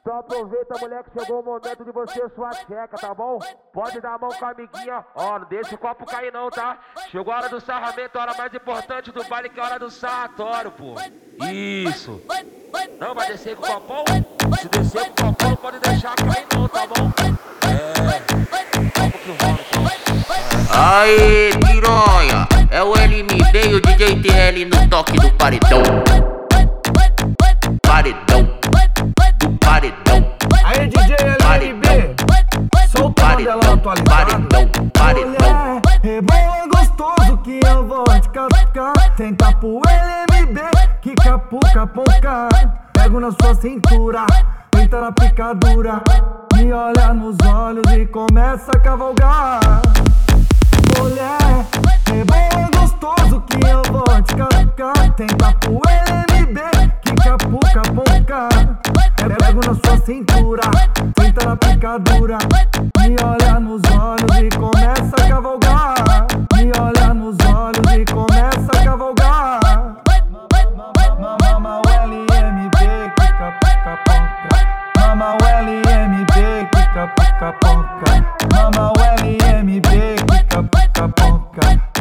Então aproveita, moleque, chegou o momento de você sua checa, tá bom? Pode dar a mão com a amiguinha, ó, não deixa o copo cair não, tá? Chegou a hora do sarramento, a hora mais importante do baile, que é a hora do sarratório, pô. Isso. Não vai descer com o copão? Se descer com o copão, pode deixar cair não, tá bom? É, que. Aê, piranha, é o LMD e o DJ TL no toque do paredão. Paredão, paredão, atualizado. paredão, paredão. Rebola gostoso que eu vou te catucar. Senta pro LMB, que capuca, ponca. Pego na sua cintura, entra na picadura. Me olha nos olhos e começa a cavalgar. Mulher, rebola gostoso que eu vou te catucar. Tenta pro LMB, que capuca, ponca. Pego na sua cintura, senta na picadura. Ponca. Mama o LMB.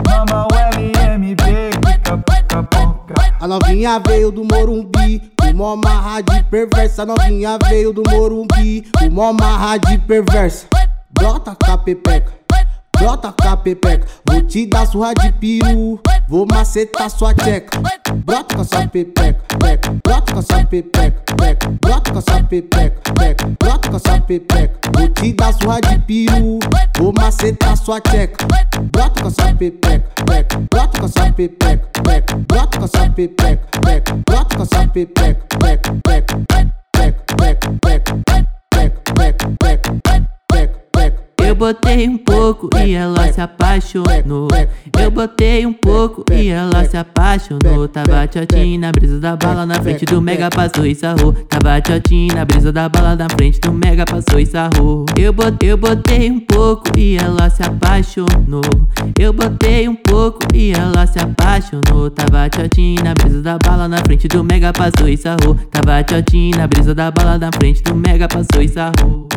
Mama o LMB. A novinha veio do Morumbi, mó marra de perversa. A novinha veio do Morumbi, mó marra de perversa. Brota com a pepeca, brota com a pepeca. Vou te dar surra de peru, vou macetar sua tcheca. Brota com a sua pepeca, peca. Brota com a sua pepeca, peca. Brota com a sua pepeca, peca. Brota com a sua pepeca. Vou te dar surra de peru, vou macetar sua tcheca. Brota com a sua pepeca, peca. Brota com a sua pepeca, peca. Brota com a sua pepeca, peca. Brota com a sua pepeca, peca, botei um pouco e ela se apaixonou. Eu botei um pouco e ela se apaixonou. Tava tiotinha na brisa da bala na frente do mega passou e sarrou. Tava tiotinha na brisa da bala na frente do mega passou e sarrou. Eu botei, eu botei um pouco e ela se apaixonou. Eu botei um pouco e ela se apaixonou. Tava tiotinha na brisa da bala na frente do mega passou e sarrou. Tava tiotinha na brisa da bala na frente do mega passou e sarrou.